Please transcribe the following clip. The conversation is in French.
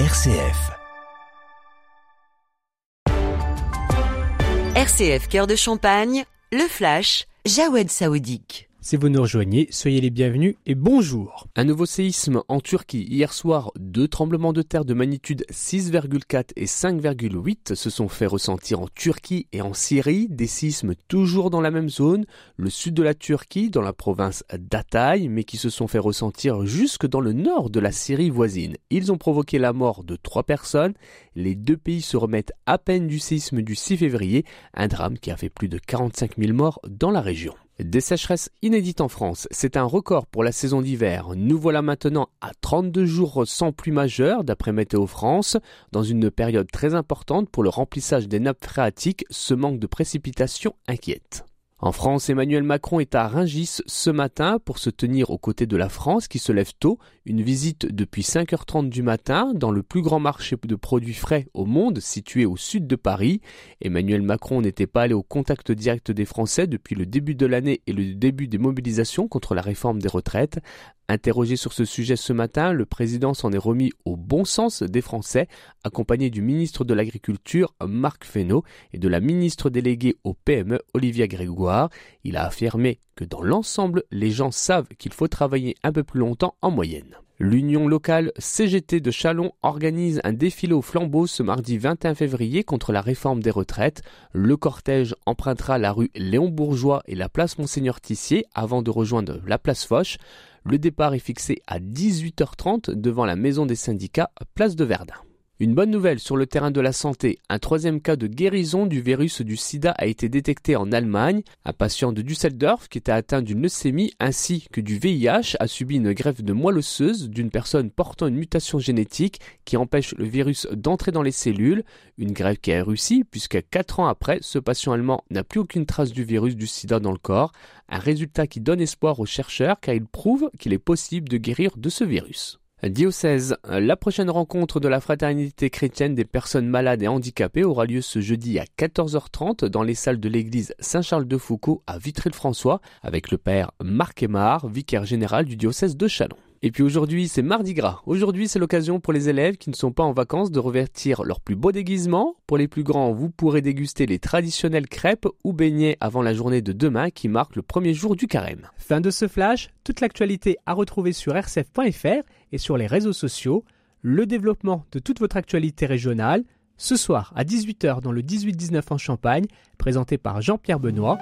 RCF. RCF Cœur de Champagne, le flash, Jawed Saoudique. Si vous nous rejoignez, soyez les bienvenus et bonjour. Un nouveau séisme en Turquie. Hier soir, deux tremblements de terre de magnitude 6,4 et 5,8 se sont fait ressentir en Turquie et en Syrie. Des séismes toujours dans la même zone, le sud de la Turquie, dans la province d'Atay, mais qui se sont fait ressentir jusque dans le nord de la Syrie voisine. Ils ont provoqué la mort de trois personnes. Les deux pays se remettent à peine du séisme du 6 février, un drame qui a fait plus de 45 000 morts dans la région. Des sécheresses inédites en France, c'est un record pour la saison d'hiver. Nous voilà maintenant à 32 jours sans pluie majeure d'après Météo France, dans une période très importante pour le remplissage des nappes phréatiques, ce manque de précipitations inquiète. En France, Emmanuel Macron est à Ringis ce matin pour se tenir aux côtés de la France qui se lève tôt. Une visite depuis 5h30 du matin dans le plus grand marché de produits frais au monde situé au sud de Paris. Emmanuel Macron n'était pas allé au contact direct des Français depuis le début de l'année et le début des mobilisations contre la réforme des retraites. Interrogé sur ce sujet ce matin, le président s'en est remis au bon sens des Français, accompagné du ministre de l'Agriculture, Marc Fesneau, et de la ministre déléguée au PME, Olivia Grégoire. Il a affirmé que dans l'ensemble, les gens savent qu'il faut travailler un peu plus longtemps en moyenne. L'Union locale CGT de Chalon organise un défilé au flambeau ce mardi 21 février contre la réforme des retraites. Le cortège empruntera la rue Léon Bourgeois et la place Monseigneur Tissier avant de rejoindre la place Foch. Le départ est fixé à 18h30 devant la maison des syndicats, place de Verdun. Une bonne nouvelle sur le terrain de la santé. Un troisième cas de guérison du virus du sida a été détecté en Allemagne. Un patient de Düsseldorf qui était atteint d'une leucémie ainsi que du VIH a subi une greffe de moelle osseuse d'une personne portant une mutation génétique qui empêche le virus d'entrer dans les cellules. Une greffe qui a réussi puisque 4 ans après, ce patient allemand n'a plus aucune trace du virus du sida dans le corps. Un résultat qui donne espoir aux chercheurs car il prouve qu'il est possible de guérir de ce virus. Diocèse, la prochaine rencontre de la fraternité chrétienne des personnes malades et handicapées aura lieu ce jeudi à 14h30 dans les salles de l'église Saint-Charles de Foucault à Vitry-le-François avec le père Marc Aymar, vicaire général du diocèse de Chalon. Et puis aujourd'hui, c'est Mardi Gras. Aujourd'hui, c'est l'occasion pour les élèves qui ne sont pas en vacances de revêtir leur plus beau déguisement. Pour les plus grands, vous pourrez déguster les traditionnelles crêpes ou beignets avant la journée de demain qui marque le premier jour du carême. Fin de ce flash, toute l'actualité à retrouver sur rcf.fr et sur les réseaux sociaux. Le développement de toute votre actualité régionale, ce soir à 18h dans le 18-19 en Champagne, présenté par Jean-Pierre Benoît.